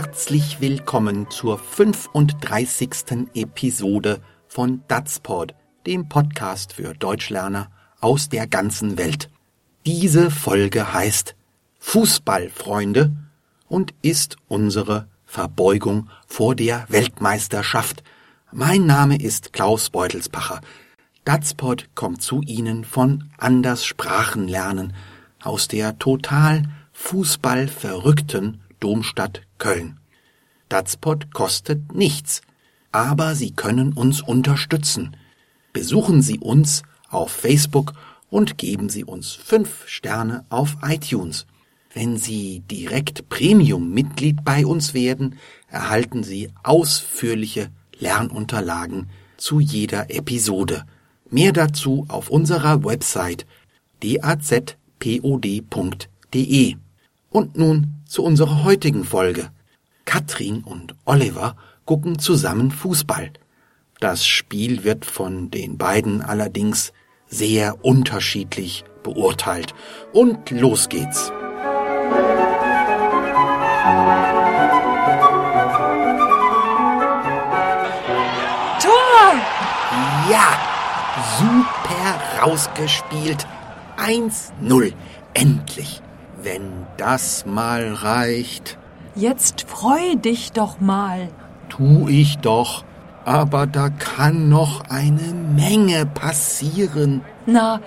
herzlich willkommen zur 35. Episode von Datsport, dem Podcast für Deutschlerner aus der ganzen Welt. Diese Folge heißt Fußballfreunde und ist unsere Verbeugung vor der Weltmeisterschaft. Mein Name ist Klaus Beutelspacher. Datspot kommt zu Ihnen von Anders Sprachenlernen aus der total fußballverrückten Domstadt Köln. Datspot kostet nichts, aber Sie können uns unterstützen. Besuchen Sie uns auf Facebook und geben Sie uns fünf Sterne auf iTunes. Wenn Sie direkt Premium-Mitglied bei uns werden, erhalten Sie ausführliche Lernunterlagen zu jeder Episode. Mehr dazu auf unserer Website dazpod.de. Und nun zu unserer heutigen Folge. Katrin und Oliver gucken zusammen Fußball. Das Spiel wird von den beiden allerdings sehr unterschiedlich beurteilt. Und los geht's. Tor! Ja, super rausgespielt. 1-0. Endlich. Wenn das mal reicht. Jetzt freu dich doch mal. Tu ich doch. Aber da kann noch eine Menge passieren. Na,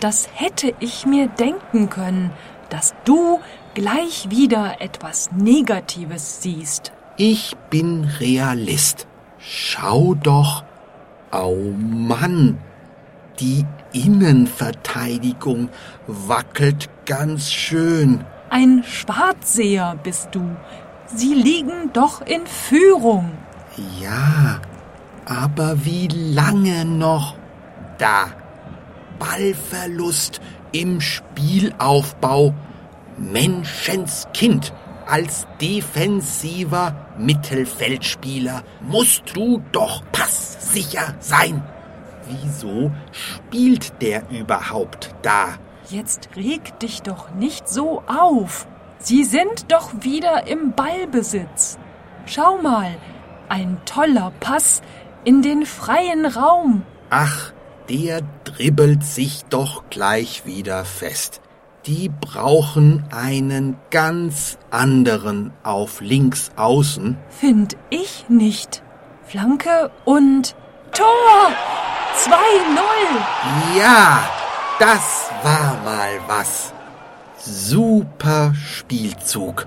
das hätte ich mir denken können, dass du gleich wieder etwas Negatives siehst. Ich bin Realist. Schau doch. Au Mann. Die Innenverteidigung wackelt ganz schön. Ein Schwarzseher bist du. Sie liegen doch in Führung. Ja, aber wie lange noch? Da. Ballverlust im Spielaufbau. Menschenskind. Als defensiver Mittelfeldspieler musst du doch passsicher sein. Wieso spielt der überhaupt da? Jetzt reg dich doch nicht so auf. Sie sind doch wieder im Ballbesitz. Schau mal, ein toller Pass in den freien Raum. Ach, der dribbelt sich doch gleich wieder fest. Die brauchen einen ganz anderen auf links außen. Find ich nicht. Flanke und Tor! 2-0! Ja, das war mal was. Super Spielzug.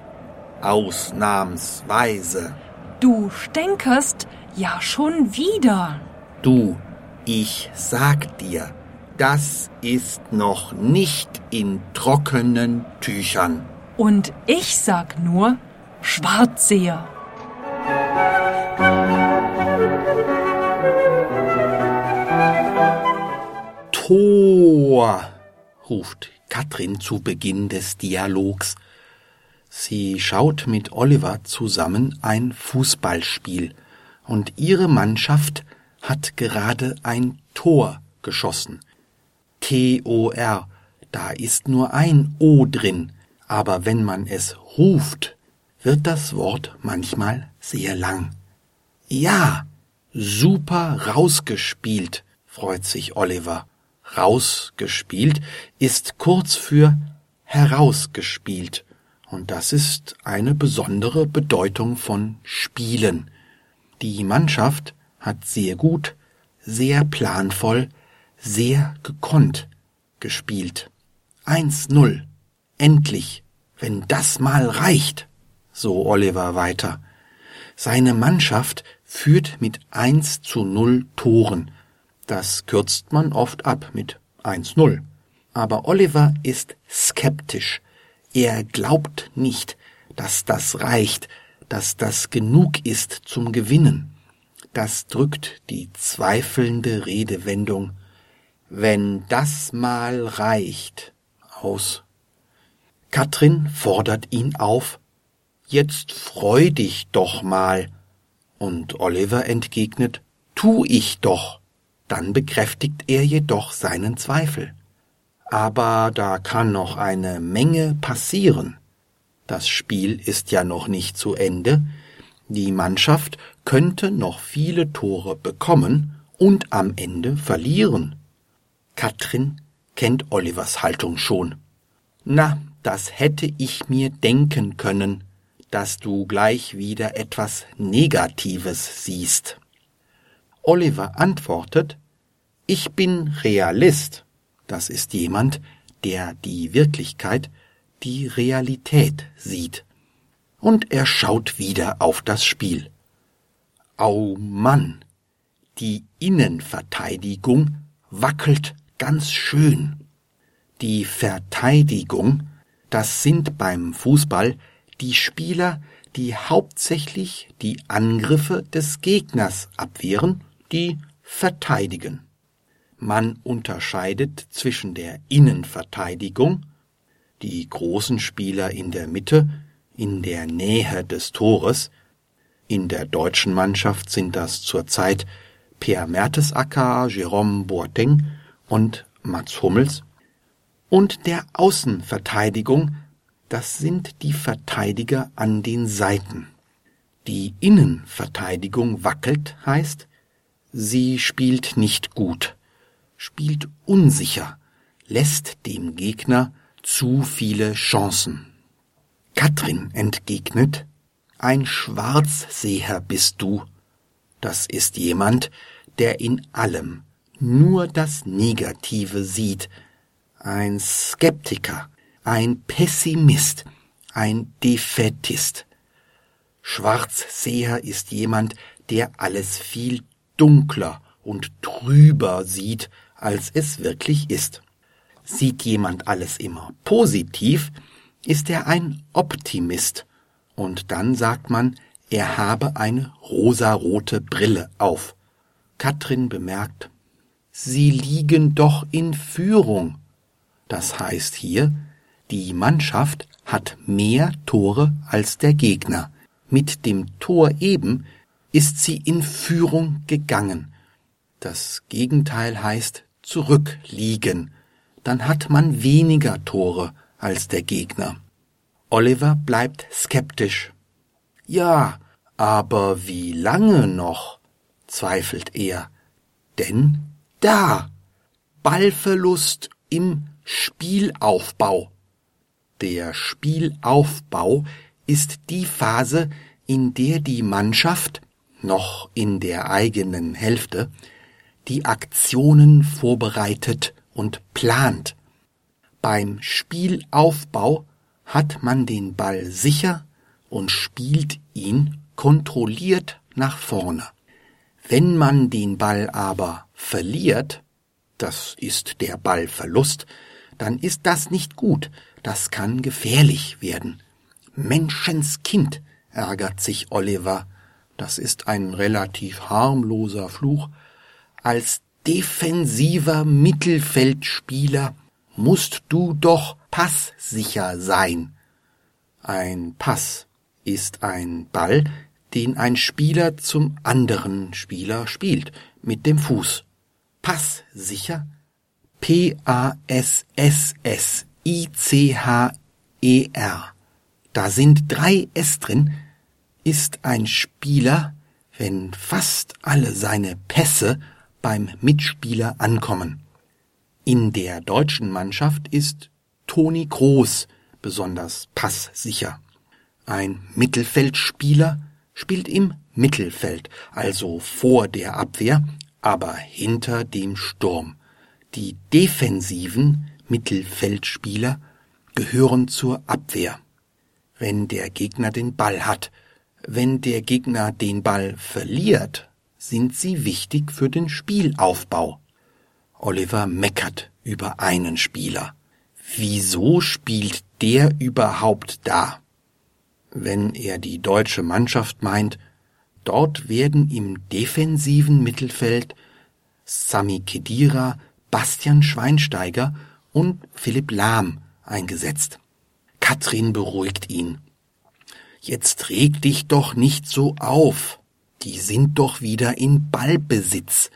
Ausnahmsweise. Du stänkerst ja schon wieder. Du, ich sag dir, das ist noch nicht in trockenen Tüchern. Und ich sag nur Schwarzseher. Tor, ruft Katrin zu Beginn des Dialogs. Sie schaut mit Oliver zusammen ein Fußballspiel und ihre Mannschaft hat gerade ein Tor geschossen. T-O-R, da ist nur ein O drin, aber wenn man es ruft, wird das Wort manchmal sehr lang. Ja, super rausgespielt, freut sich Oliver rausgespielt ist kurz für herausgespielt. Und das ist eine besondere Bedeutung von Spielen. Die Mannschaft hat sehr gut, sehr planvoll, sehr gekonnt gespielt. 1-0. Endlich. Wenn das mal reicht. So Oliver weiter. Seine Mannschaft führt mit 1 zu 0 Toren. Das kürzt man oft ab mit 1-0. Aber Oliver ist skeptisch. Er glaubt nicht, dass das reicht, dass das genug ist zum Gewinnen. Das drückt die zweifelnde Redewendung wenn das mal reicht aus. Katrin fordert ihn auf, jetzt freu dich doch mal. Und Oliver entgegnet, tu ich doch. Dann bekräftigt er jedoch seinen Zweifel. Aber da kann noch eine Menge passieren. Das Spiel ist ja noch nicht zu Ende. Die Mannschaft könnte noch viele Tore bekommen und am Ende verlieren. Katrin kennt Olivers Haltung schon. Na, das hätte ich mir denken können, dass du gleich wieder etwas Negatives siehst. Oliver antwortet, ich bin Realist. Das ist jemand, der die Wirklichkeit, die Realität sieht. Und er schaut wieder auf das Spiel. Au Mann, die Innenverteidigung wackelt ganz schön. Die Verteidigung, das sind beim Fußball die Spieler, die hauptsächlich die Angriffe des Gegners abwehren, die verteidigen. Man unterscheidet zwischen der Innenverteidigung, die großen Spieler in der Mitte, in der Nähe des Tores, in der deutschen Mannschaft sind das zurzeit Per Mertesacker, Jérôme Boateng und Mats Hummels, und der Außenverteidigung, das sind die Verteidiger an den Seiten. Die Innenverteidigung wackelt heißt, sie spielt nicht gut spielt unsicher, lässt dem Gegner zu viele Chancen. Katrin entgegnet, ein Schwarzseher bist du. Das ist jemand, der in allem nur das Negative sieht, ein Skeptiker, ein Pessimist, ein Defetist. Schwarzseher ist jemand, der alles viel dunkler und trüber sieht als es wirklich ist. Sieht jemand alles immer positiv, ist er ein Optimist, und dann sagt man, er habe eine rosarote Brille auf. Katrin bemerkt, Sie liegen doch in Führung. Das heißt hier, die Mannschaft hat mehr Tore als der Gegner. Mit dem Tor eben ist sie in Führung gegangen. Das Gegenteil heißt zurückliegen, dann hat man weniger Tore als der Gegner. Oliver bleibt skeptisch. Ja, aber wie lange noch? zweifelt er. Denn da Ballverlust im Spielaufbau. Der Spielaufbau ist die Phase, in der die Mannschaft noch in der eigenen Hälfte die Aktionen vorbereitet und plant. Beim Spielaufbau hat man den Ball sicher und spielt ihn kontrolliert nach vorne. Wenn man den Ball aber verliert, das ist der Ballverlust, dann ist das nicht gut, das kann gefährlich werden. Menschenskind, ärgert sich Oliver, das ist ein relativ harmloser Fluch, als defensiver Mittelfeldspieler musst du doch passsicher sein. Ein Pass ist ein Ball, den ein Spieler zum anderen Spieler spielt, mit dem Fuß. Passsicher? P-A-S-S-S-I-C-H-E-R. Da sind drei S drin, ist ein Spieler, wenn fast alle seine Pässe beim Mitspieler ankommen. In der deutschen Mannschaft ist Toni Groß besonders passsicher. Ein Mittelfeldspieler spielt im Mittelfeld, also vor der Abwehr, aber hinter dem Sturm. Die defensiven Mittelfeldspieler gehören zur Abwehr. Wenn der Gegner den Ball hat, wenn der Gegner den Ball verliert, sind sie wichtig für den Spielaufbau. Oliver meckert über einen Spieler. Wieso spielt der überhaupt da? Wenn er die deutsche Mannschaft meint, dort werden im defensiven Mittelfeld Sami Kedira, Bastian Schweinsteiger und Philipp Lahm eingesetzt. Katrin beruhigt ihn. Jetzt reg dich doch nicht so auf die sind doch wieder in Ballbesitz.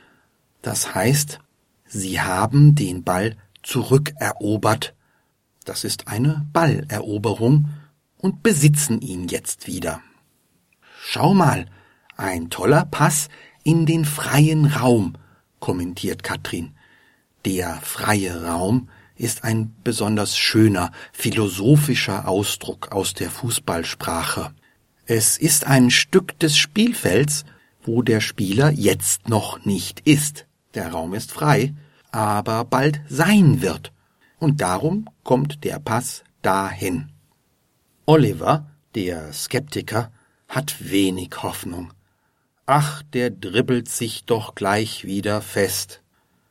Das heißt, sie haben den Ball zurückerobert. Das ist eine Balleroberung und besitzen ihn jetzt wieder. Schau mal, ein toller Pass in den freien Raum, kommentiert Katrin. Der freie Raum ist ein besonders schöner, philosophischer Ausdruck aus der Fußballsprache. Es ist ein Stück des Spielfelds, wo der Spieler jetzt noch nicht ist. Der Raum ist frei, aber bald sein wird. Und darum kommt der Pass dahin. Oliver, der Skeptiker, hat wenig Hoffnung. Ach, der dribbelt sich doch gleich wieder fest.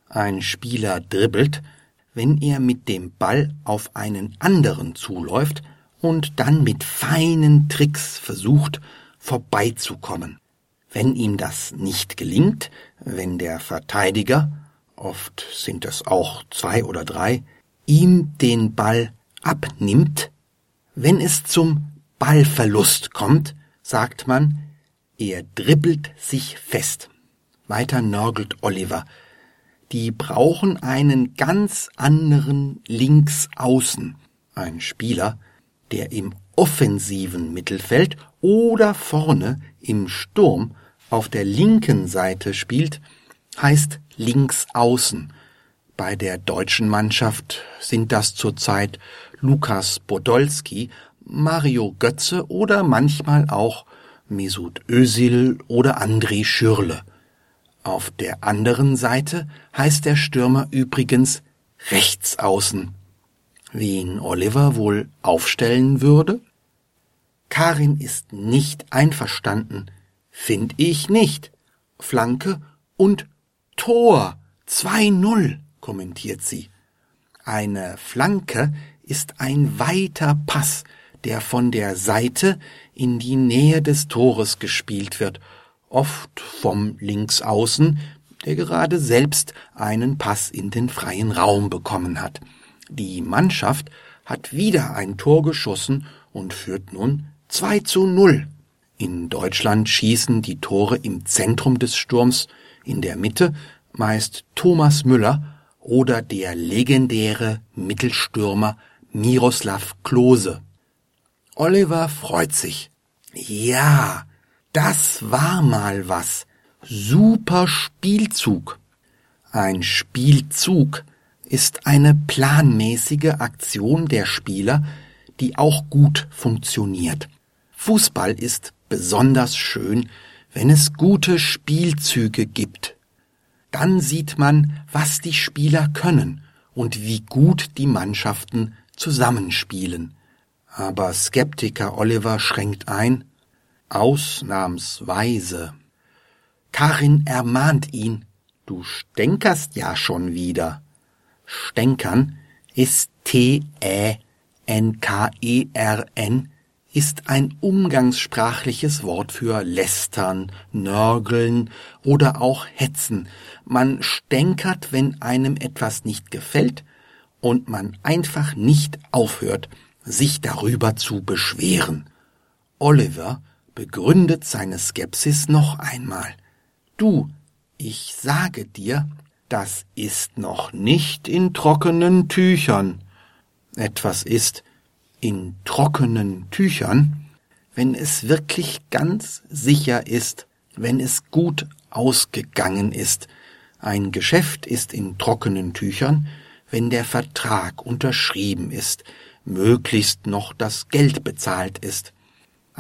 Ein Spieler dribbelt, wenn er mit dem Ball auf einen anderen zuläuft und dann mit feinen Tricks versucht, vorbeizukommen. Wenn ihm das nicht gelingt, wenn der Verteidiger, oft sind es auch zwei oder drei, ihm den Ball abnimmt, wenn es zum Ballverlust kommt, sagt man, er dribbelt sich fest. Weiter nörgelt Oliver. Die brauchen einen ganz anderen Linksaußen. Ein Spieler, der im offensiven Mittelfeld oder vorne im Sturm auf der linken Seite spielt, heißt Linksaußen. Bei der deutschen Mannschaft sind das zurzeit Lukas Podolski, Mario Götze oder manchmal auch Mesut Özil oder André Schürle. Auf der anderen Seite heißt der Stürmer übrigens Rechtsaußen. Wen Oliver wohl aufstellen würde? Karin ist nicht einverstanden. Find ich nicht. Flanke und Tor. 2-0, kommentiert sie. Eine Flanke ist ein weiter Pass, der von der Seite in die Nähe des Tores gespielt wird, oft vom Linksaußen, der gerade selbst einen Pass in den freien Raum bekommen hat. Die Mannschaft hat wieder ein Tor geschossen und führt nun 2 zu 0. In Deutschland schießen die Tore im Zentrum des Sturms, in der Mitte meist Thomas Müller oder der legendäre Mittelstürmer Miroslav Klose. Oliver freut sich. Ja, das war mal was. Super Spielzug. Ein Spielzug ist eine planmäßige Aktion der Spieler, die auch gut funktioniert. Fußball ist besonders schön, wenn es gute Spielzüge gibt. Dann sieht man, was die Spieler können und wie gut die Mannschaften zusammenspielen. Aber Skeptiker Oliver schränkt ein, ausnahmsweise. Karin ermahnt ihn, du stänkerst ja schon wieder. Stänkern ist T-Ä-N-K-E-R-N, ist ein umgangssprachliches Wort für lästern, nörgeln oder auch hetzen. Man stänkert, wenn einem etwas nicht gefällt und man einfach nicht aufhört, sich darüber zu beschweren. Oliver begründet seine Skepsis noch einmal. Du, ich sage dir, das ist noch nicht in trockenen Tüchern. Etwas ist in trockenen Tüchern, wenn es wirklich ganz sicher ist, wenn es gut ausgegangen ist. Ein Geschäft ist in trockenen Tüchern, wenn der Vertrag unterschrieben ist, möglichst noch das Geld bezahlt ist.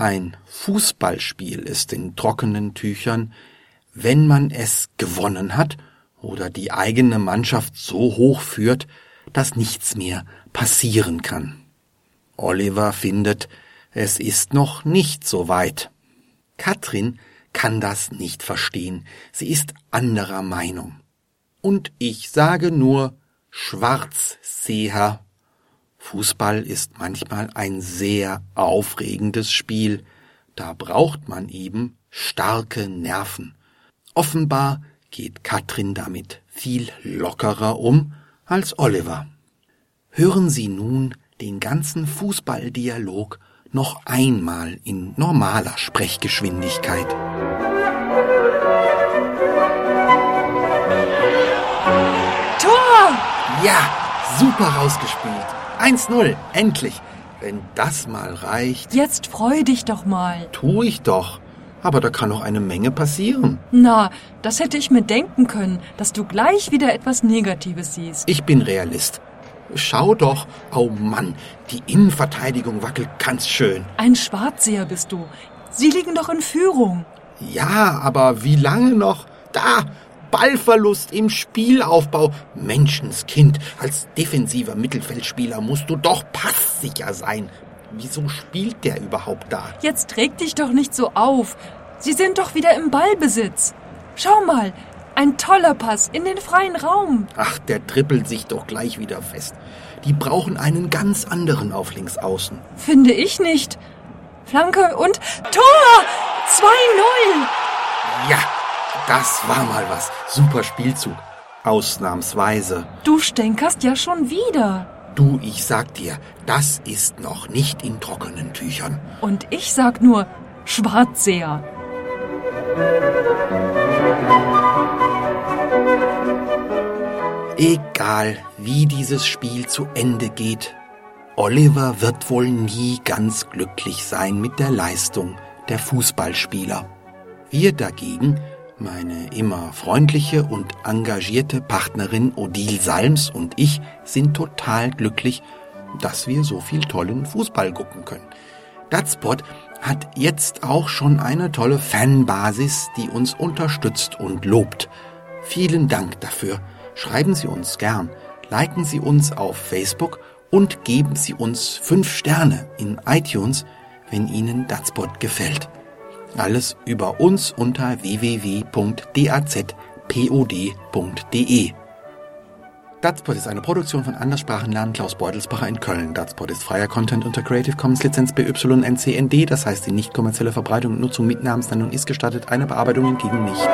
Ein Fußballspiel ist in trockenen Tüchern, wenn man es gewonnen hat oder die eigene Mannschaft so hoch führt, dass nichts mehr passieren kann. Oliver findet, es ist noch nicht so weit. Katrin kann das nicht verstehen, sie ist anderer Meinung. Und ich sage nur Schwarzseher Fußball ist manchmal ein sehr aufregendes Spiel, da braucht man eben starke Nerven. Offenbar geht Katrin damit viel lockerer um als Oliver. Hören Sie nun den ganzen Fußballdialog noch einmal in normaler Sprechgeschwindigkeit. Tor! Ja, super rausgespielt. 1-0, endlich. wenn das mal reicht. Jetzt freu dich doch mal. Tu ich doch. Aber da kann noch eine Menge passieren. Na, das hätte ich mir denken können, dass du gleich wieder etwas Negatives siehst. Ich bin Realist. Schau doch, oh Mann, die Innenverteidigung wackelt ganz schön. Ein Schwarzseher bist du. Sie liegen doch in Führung. Ja, aber wie lange noch? Da, Ballverlust im Spielaufbau. Menschenskind, als defensiver Mittelfeldspieler musst du doch passsicher sein. Wieso spielt der überhaupt da? Jetzt reg dich doch nicht so auf. Sie sind doch wieder im Ballbesitz. Schau mal, ein toller Pass in den freien Raum. Ach, der trippelt sich doch gleich wieder fest. Die brauchen einen ganz anderen auf links außen. Finde ich nicht. Flanke und Tor! 2-0! Ja, das war mal was. Super Spielzug. Ausnahmsweise. Du stänkerst ja schon wieder. Du, ich sag dir, das ist noch nicht in trockenen Tüchern. Und ich sag nur Schwarzseher. Egal, wie dieses Spiel zu Ende geht, Oliver wird wohl nie ganz glücklich sein mit der Leistung der Fußballspieler. Wir dagegen, meine immer freundliche und engagierte Partnerin Odile Salms und ich, sind total glücklich, dass wir so viel tollen Fußball gucken können. Datspot hat jetzt auch schon eine tolle Fanbasis, die uns unterstützt und lobt. Vielen Dank dafür. Schreiben Sie uns gern, liken Sie uns auf Facebook und geben Sie uns fünf Sterne in iTunes, wenn Ihnen Datspot gefällt. Alles über uns unter www.dazpod.de. Datspot ist eine Produktion von Anderssprachenlernen Klaus Beutelsbacher in Köln. Datspot ist freier Content unter Creative Commons Lizenz BY-NCND, das heißt die nicht kommerzielle Verbreitung und Nutzung mit Namensnennung ist gestattet, eine Bearbeitung hingegen nicht.